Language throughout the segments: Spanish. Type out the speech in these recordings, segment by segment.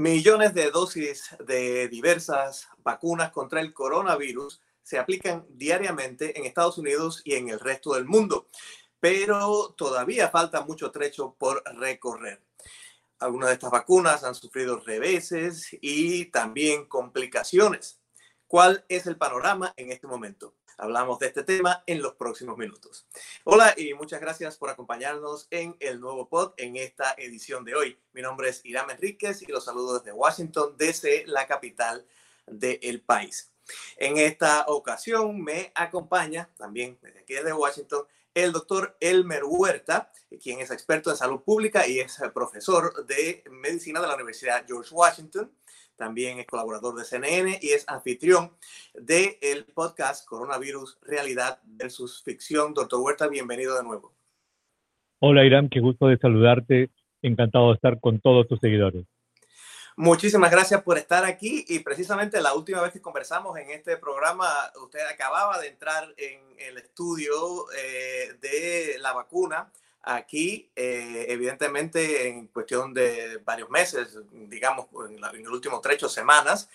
Millones de dosis de diversas vacunas contra el coronavirus se aplican diariamente en Estados Unidos y en el resto del mundo, pero todavía falta mucho trecho por recorrer. Algunas de estas vacunas han sufrido reveses y también complicaciones. ¿Cuál es el panorama en este momento? Hablamos de este tema en los próximos minutos. Hola y muchas gracias por acompañarnos en el nuevo pod en esta edición de hoy. Mi nombre es Irán Enríquez y los saludo desde Washington, desde la capital del país. En esta ocasión me acompaña también desde aquí desde Washington el doctor Elmer Huerta, quien es experto en salud pública y es profesor de medicina de la Universidad George Washington. También es colaborador de CNN y es anfitrión del el podcast Coronavirus, Realidad versus Ficción. Doctor Huerta, bienvenido de nuevo. Hola Irán, qué gusto de saludarte. Encantado de estar con todos tus seguidores. Muchísimas gracias por estar aquí y precisamente la última vez que conversamos en este programa, usted acababa de entrar en el estudio eh, de la vacuna aquí, eh, evidentemente en cuestión de varios meses, digamos en, el último trecho semanas,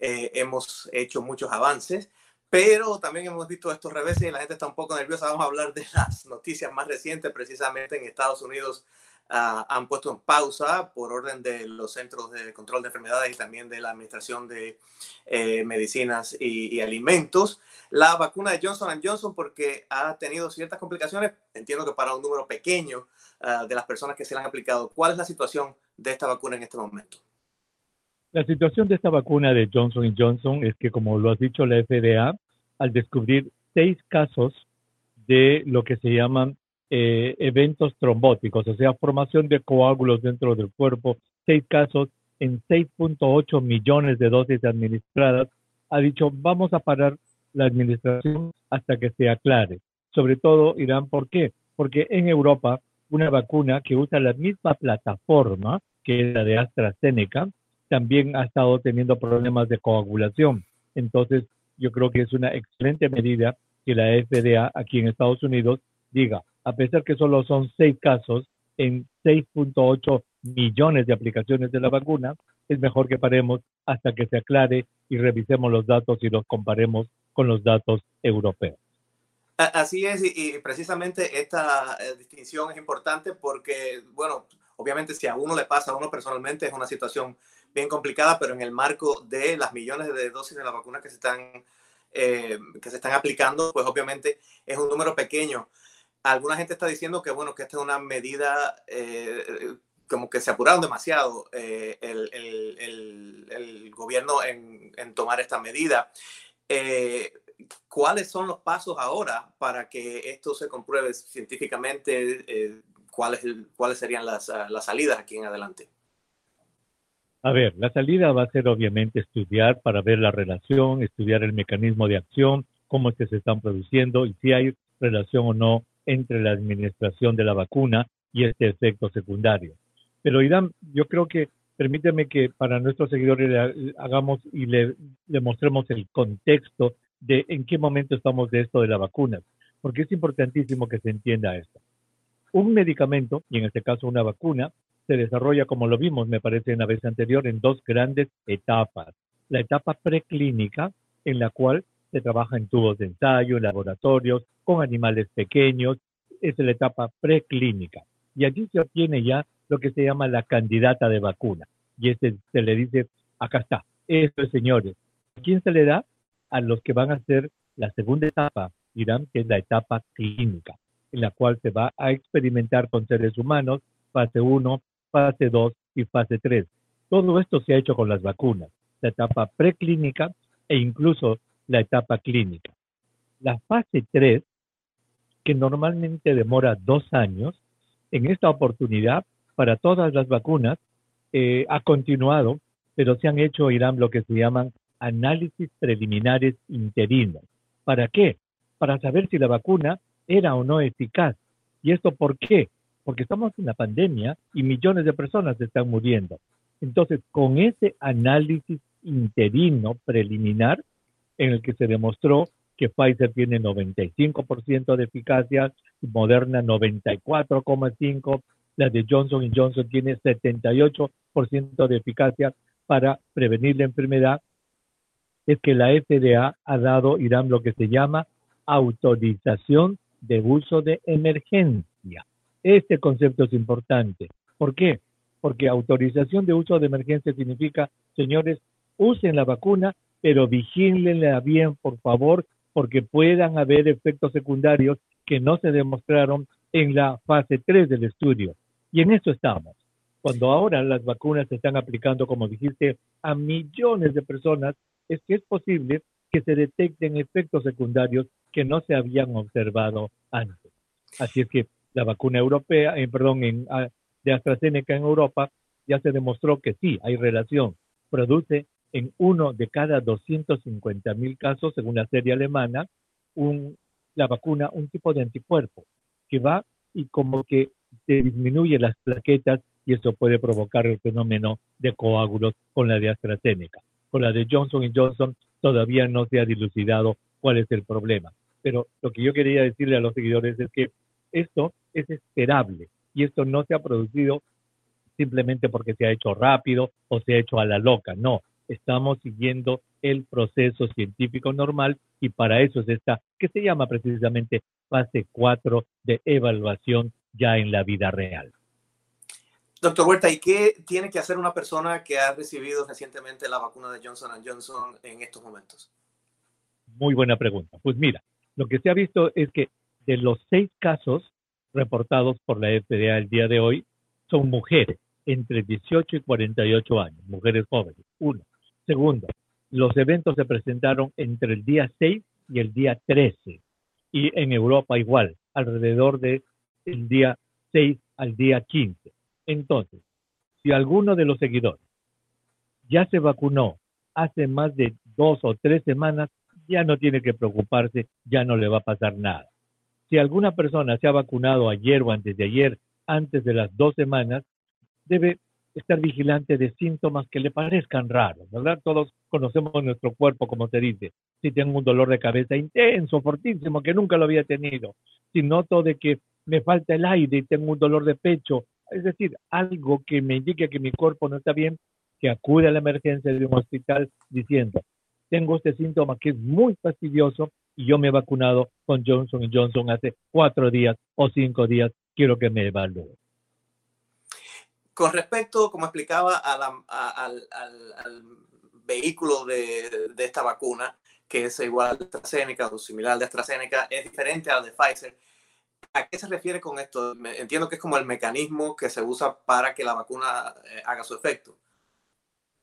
eh, hemos hecho muchos avances. Pero también hemos visto estos reveses y la gente está un poco nerviosa. Vamos a hablar de las noticias más recientes, precisamente en Estados Unidos Ah, han puesto en pausa por orden de los Centros de Control de Enfermedades y también de la Administración de eh, Medicinas y, Alimentos la vacuna de Johnson Johnson porque ha tenido ciertas complicaciones, entiendo que para un número pequeño ah, de las personas que se le han aplicado. ¿Cuál es la situación de esta vacuna en este momento? La situación de esta vacuna de Johnson Johnson es que, como lo has dicho la FDA, al descubrir seis casos de lo que se llaman eh, eventos trombóticos, o sea, formación de coágulos dentro del cuerpo, seis casos en 6.8 millones de dosis administradas, ha dicho, vamos a parar la administración hasta que se aclare. Sobre todo, Irán, ¿por qué? Porque en Europa, una vacuna que usa la misma plataforma que la de AstraZeneca, también ha estado teniendo problemas de coagulación. Entonces, yo creo que es una excelente medida que la FDA aquí en Estados Unidos diga, a pesar que solo son seis casos en 6.8 millones de aplicaciones de la vacuna, es mejor que paremos hasta que se aclare y revisemos los datos y los comparemos con los datos europeos. Así es, y, precisamente esta eh, distinción es importante porque, bueno, obviamente si a uno le pasa, a uno personalmente es una situación bien complicada, pero en el marco de las millones de dosis de la vacuna que se están, eh, que se están aplicando, pues obviamente es un número pequeño alguna gente está diciendo que, bueno, que esta es una medida eh, como que se apuraron demasiado eh, el, gobierno en, tomar esta medida. Eh, ¿Cuáles son los pasos ahora para que esto se compruebe científicamente? ¿cuáles, ¿Cuáles serían las, las salidas aquí en adelante? A ver, la salida va a ser obviamente estudiar para ver la relación, estudiar el mecanismo de acción, cómo es que se están produciendo y si hay relación o no entre la administración de la vacuna y este efecto secundario. Pero Irán, yo creo que permíteme que para nuestros seguidores le hagamos y le, mostremos el contexto de en qué momento estamos de esto de la vacuna, porque es importantísimo que se entienda esto. Un medicamento, y en este caso una vacuna, se desarrolla, como lo vimos, me parece, en la vez anterior, en dos grandes etapas. La etapa preclínica, en la cual se trabaja en tubos de ensayo, en laboratorios, con animales pequeños, es la etapa preclínica. Y allí se obtiene ya lo que se llama la candidata de vacuna. Y este se le dice, acá está, esto es señores. ¿A quién se le da? A los que van a hacer la segunda etapa, dirán que es la etapa clínica, en la cual se va a experimentar con seres humanos, fase 1, fase 2 y fase 3. Todo esto se ha hecho con las vacunas, la etapa preclínica e incluso la etapa clínica. La fase 3, que normalmente demora dos años, en esta oportunidad, para todas las vacunas, eh, ha continuado, pero se han hecho, Irán, lo que se llaman análisis preliminares interinos. ¿Para qué? Para saber si la vacuna era o no eficaz. ¿Y esto por qué? Porque estamos en la pandemia y millones de personas están muriendo. Entonces, con ese análisis interino preliminar, en el que se demostró que Pfizer tiene 95% de eficacia, Moderna 94,5% la de Johnson Johnson tiene 78% de eficacia para prevenir la enfermedad, es que la FDA ha dado, Irán, lo que se llama autorización de uso de emergencia. Este concepto es importante. ¿Por qué? Porque autorización de uso de emergencia significa, señores, usen la vacuna, pero vigílenla bien, por favor, porque puedan haber efectos secundarios que no se demostraron en la fase 3 del estudio. Y en eso estamos. Cuando ahora las vacunas se están aplicando, como dijiste, a millones de personas, es que es posible que se detecten efectos secundarios que no se habían observado antes. Así es que la vacuna europea, eh, perdón, en, ah, de AstraZeneca en Europa ya se demostró que sí, hay relación. Produce en uno de cada 250 mil casos, según la serie alemana, un, la vacuna un tipo de anticuerpo que va y como que se disminuye las plaquetas y eso puede provocar el fenómeno de coágulos con la de AstraZeneca. Con la de Johnson Johnson todavía no se ha dilucidado cuál es el problema. Pero lo que yo quería decirle a los seguidores es que esto es esperable y esto no se ha producido simplemente porque se ha hecho rápido o se ha hecho a la loca. No, estamos siguiendo el proceso científico normal y para eso es esta, que se llama precisamente fase 4 de evaluación ya en la vida real. Doctor Huerta, ¿y qué tiene que hacer una persona que ha recibido recientemente la vacuna de Johnson Johnson en estos momentos? Muy buena pregunta. Pues mira, lo que se ha visto es que de los seis casos reportados por la FDA el día de hoy, son mujeres entre 18 y 48 años, mujeres jóvenes. Uno. Segundo, los eventos se presentaron entre el día 6 y el día 13. Y en Europa igual, alrededor del día 6 al día 15. Entonces, si alguno de los seguidores ya se vacunó hace más de dos o tres semanas, ya no tiene que preocuparse, ya no le va a pasar nada. Si alguna persona se ha vacunado ayer o antes de ayer, antes de las dos semanas, debe estar vigilante de síntomas que le parezcan raros, ¿verdad? Todos conocemos nuestro cuerpo, como se dice. Si tengo un dolor de cabeza intenso, fortísimo, que nunca lo había tenido. Si noto de que me falta el aire y tengo un dolor de pecho es decir, algo que me indique que mi cuerpo no está bien, que acude a la emergencia de un hospital diciendo, tengo este síntoma que es muy fastidioso y yo me he vacunado con Johnson Johnson hace cuatro días o cinco días, quiero que me evalúe. Con respecto, como explicaba, al, vehículo de, esta vacuna, que es igual de AstraZeneca o similar de AstraZeneca, es diferente al de Pfizer. ¿A qué se refiere con esto? Entiendo que es como el mecanismo que se usa para que la vacuna eh, haga su efecto.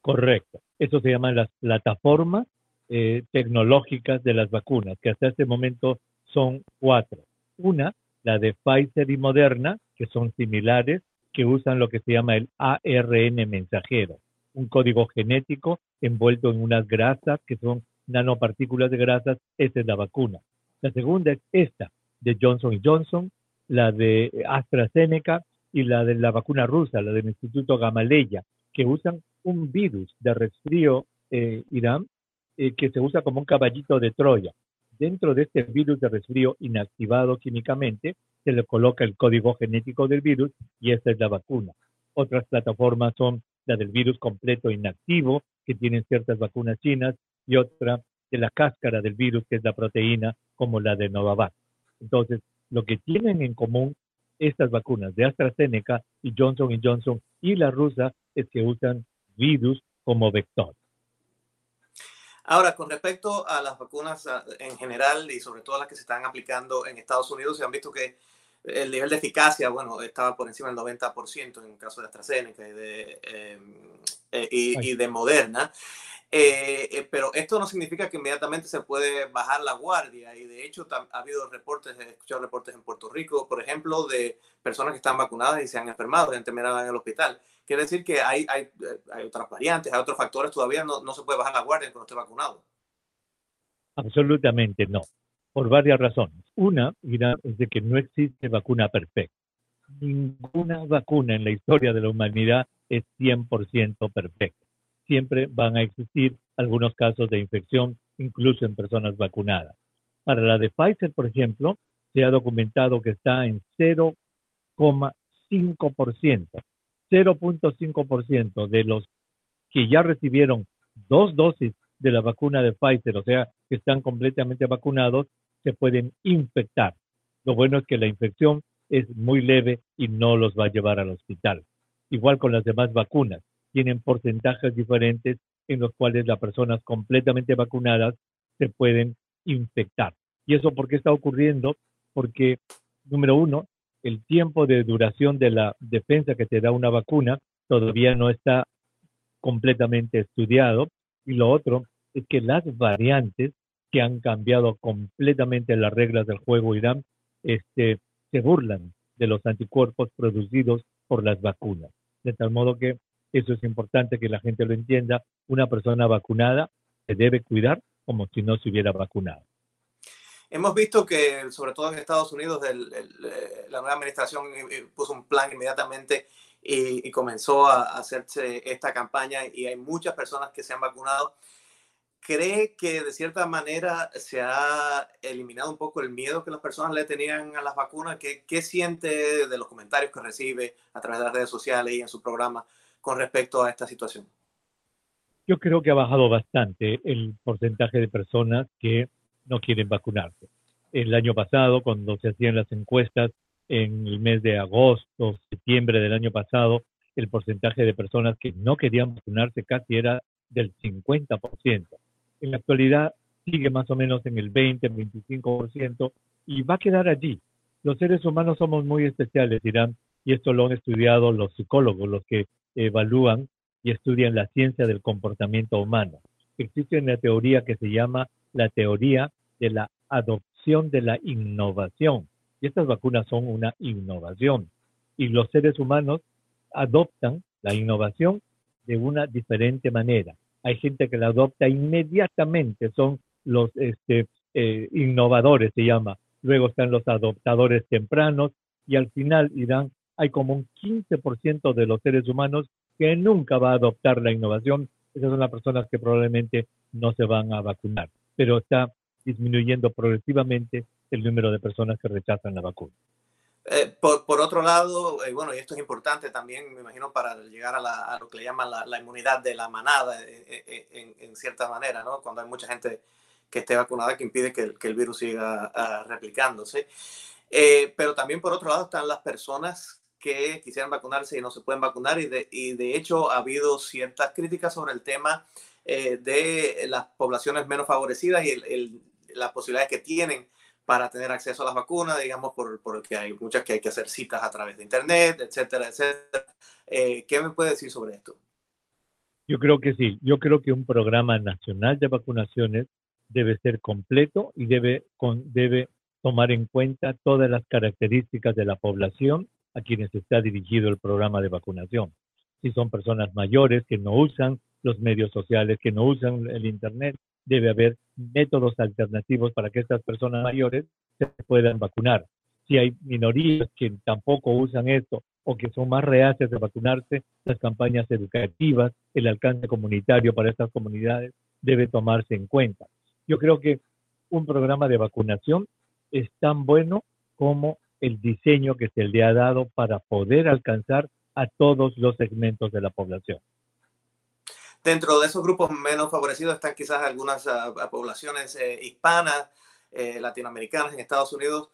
Correcto. Eso se llama las plataformas eh, tecnológicas de las vacunas, que hasta este momento son cuatro. Una, la de Pfizer y Moderna, que son similares, que usan lo que se llama el ARN mensajero, un código genético envuelto en unas grasas que son nanopartículas de grasas, esa es la vacuna. La segunda es esta, de Johnson Johnson, la de AstraZeneca y la de la vacuna rusa, la del Instituto Gamaleya, que usan un virus de resfrío eh, Irán eh, que se usa como un caballito de Troya. Dentro de este virus de resfrío inactivado químicamente, se le coloca el código genético del virus y esta es la vacuna. Otras plataformas son la del virus completo inactivo, que tienen ciertas vacunas chinas, y otra de la cáscara del virus, que es la proteína, como la de Novavax. Entonces, lo que tienen en común estas vacunas de AstraZeneca y Johnson Johnson y la rusa es que usan virus como vector. Ahora, con respecto a las vacunas ah, en general y sobre todo las que se están aplicando en Estados Unidos, se han visto que el nivel de eficacia, bueno, estaba por encima del 90% en el caso de AstraZeneca y de, em, eh, y de Moderna. Eh, eh, pero esto no significa que inmediatamente se puede bajar la guardia y de hecho ha habido reportes, he escuchado reportes en Puerto Rico, por ejemplo, de personas que están vacunadas y se han enfermado y han terminado en el hospital. Quiere decir que hay, hay, hay otras variantes, hay otros factores, todavía no, no se puede bajar la guardia cuando esté vacunado. Absolutamente no, por varias razones. Una, es de que no existe vacuna perfecta. Ninguna vacuna en la historia de la humanidad es 100% perfecta siempre van a existir algunos casos de infección, incluso en personas vacunadas. Para la de Pfizer, por ejemplo, se ha documentado que está en 0,5 0.5%. 0.5% de los que ya recibieron dos dosis de la vacuna de Pfizer, o sea, que están completamente vacunados, se pueden infectar. Lo bueno es que la infección es muy leve y no los va a llevar al hospital. Igual con las demás vacunas, tienen porcentajes diferentes en los cuales las personas completamente vacunadas se pueden infectar. ¿Y eso por qué está ocurriendo? Porque, número uno, el tiempo de duración de la defensa que te da una vacuna todavía no está completamente estudiado. Y lo otro es que las variantes que han cambiado completamente las reglas del juego Irán, este, se burlan de los anticuerpos producidos por las vacunas. De tal modo que eso es importante que la gente lo entienda. Una persona vacunada se debe cuidar como si no se hubiera vacunado. Hemos visto que, sobre todo en Estados Unidos, eh, la nueva administración puso un plan inmediatamente y, comenzó a hacerse esta campaña y hay muchas personas que se han vacunado. ¿Cree que de cierta manera se ha eliminado un poco el miedo que las personas le tenían a las vacunas? ¿Qué, siente de los comentarios que recibe a través de las redes sociales y en su programa con respecto a esta situación? Yo creo que ha bajado bastante el porcentaje de personas que no quieren vacunarse. El año pasado, cuando se hacían las encuestas, en el mes de agosto, septiembre del año pasado, el porcentaje de personas que no querían vacunarse casi era del 50%. En la actualidad sigue más o menos en el 20, 25% y va a quedar allí. Los seres humanos somos muy especiales, dirán, y esto lo han estudiado los psicólogos, los que evalúan y estudian la ciencia del comportamiento humano. Existe una teoría que se llama la teoría de la adopción de la innovación. Y estas vacunas son una innovación. Y los seres humanos adoptan la innovación de una diferente manera. Hay gente que la adopta inmediatamente, son los este, eh, innovadores, se llama. Luego están los adoptadores tempranos y al final irán, hay como un 15% de los seres humanos que nunca va a adoptar la innovación. Esas son las personas que probablemente no se van a vacunar pero está disminuyendo progresivamente el número de personas que rechazan la vacuna. Eh, por, otro lado, eh, bueno, y esto es importante también, me imagino, para llegar a, lo que le llaman la, inmunidad de la manada, eh, en, cierta manera, ¿no? Cuando hay mucha gente que esté vacunada que impide que, el virus siga ah, replicándose. pero también, por otro lado, están las personas que quisieran vacunarse y no se pueden vacunar, y de, y de hecho ha habido ciertas críticas sobre el tema eh, de las poblaciones menos favorecidas y las posibilidades que tienen para tener acceso a las vacunas, digamos, por, porque hay muchas que hay que hacer citas a través de Internet, etcétera, etcétera. Eh, ¿Qué me puede decir sobre esto? Yo creo que sí. Yo creo que un programa nacional de vacunaciones debe ser completo y debe, con, debe tomar en cuenta todas las características de la población a quienes está dirigido el programa de vacunación. Si son personas mayores que no usan los medios sociales, que no usan el Internet. Debe haber métodos alternativos para que estas personas mayores se puedan vacunar. Si hay minorías que tampoco usan esto o que son más reacias de vacunarse, las campañas educativas, el alcance comunitario para estas comunidades debe tomarse en cuenta. Yo creo que un programa de vacunación es tan bueno como el diseño que se le ha dado para poder alcanzar a todos los segmentos de la población. Dentro de esos grupos menos favorecidos están quizás algunas ah, poblaciones eh, hispanas, eh, latinoamericanas en Estados Unidos,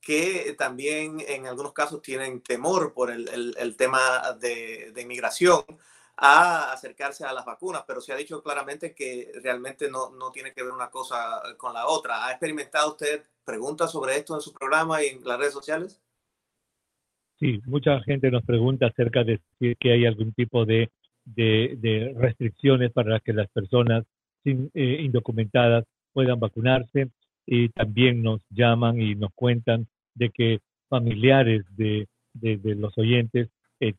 que también en algunos casos tienen temor por el, el, tema de, de, inmigración a acercarse a las vacunas, pero se ha dicho claramente que realmente no, no tiene que ver una cosa con la otra. ¿Ha experimentado usted preguntas sobre esto en su programa y en las redes sociales? Sí, mucha gente nos pregunta acerca de si que hay algún tipo de de, restricciones para que las personas sin, eh, indocumentadas puedan vacunarse y también nos llaman y nos cuentan de que familiares de, los oyentes eh,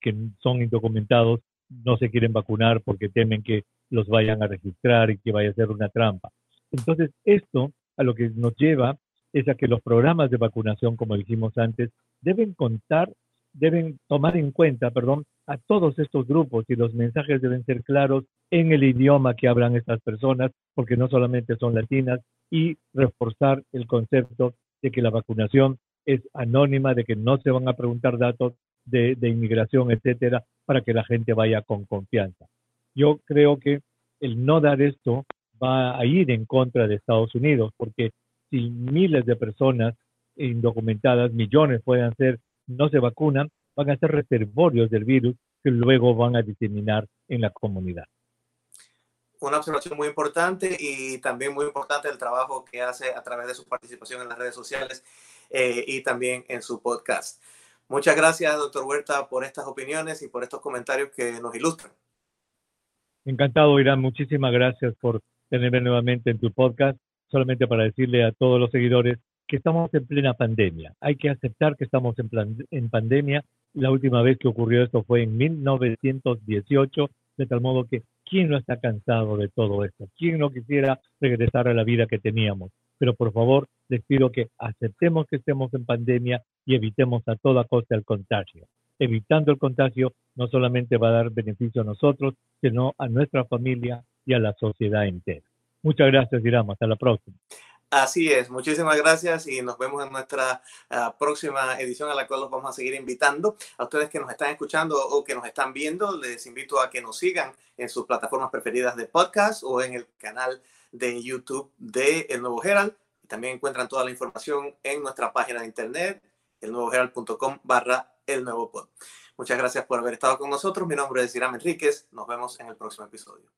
que son indocumentados no se quieren vacunar porque temen que los vayan a registrar y que vaya a ser una trampa. Entonces, esto a lo que nos lleva es a que los programas de vacunación, como dijimos antes, deben contar deben tomar en cuenta, perdón, a todos estos grupos y los mensajes deben ser claros en el idioma que hablan estas personas, porque no solamente son latinas, y reforzar el concepto de que la vacunación es anónima, de que no se van a preguntar datos de, inmigración, etcétera, para que la gente vaya con confianza. Yo creo que el no dar esto va a ir en contra de Estados Unidos, porque si miles de personas indocumentadas, millones pueden ser, no se vacunan, van a ser reservorios del virus que luego van a diseminar en la comunidad. Una observación muy importante y también muy importante el trabajo que hace a través de su participación en las redes sociales eh, y también en su podcast. Muchas gracias, doctor Huerta, por estas opiniones y por estos comentarios que nos ilustran. Encantado, Irán. Muchísimas gracias por tenerme nuevamente en tu podcast. Solamente para decirle a todos los seguidores que estamos en plena pandemia. Hay que aceptar que estamos en, en pandemia. La última vez que ocurrió esto fue en 1918, de tal modo que ¿quién no está cansado de todo esto? ¿Quién no quisiera regresar a la vida que teníamos? Pero por favor, les pido que aceptemos que estemos en pandemia y evitemos a toda costa el contagio. Evitando el contagio no solamente va a dar beneficio a nosotros, sino a nuestra familia y a la sociedad entera. Muchas gracias, Irama. Hasta la próxima. Así es, muchísimas gracias y nos vemos en nuestra uh, próxima edición a la cual los vamos a seguir invitando. A ustedes que nos están escuchando o que nos están viendo, les invito a que nos sigan en sus plataformas preferidas de podcast o en el canal de YouTube de El Nuevo Herald. También encuentran toda la información en nuestra página de internet, elnuevoherald.com barra el nuevo pod. Muchas gracias por haber estado con nosotros. Mi nombre es Iram Enríquez. Nos vemos en el próximo episodio.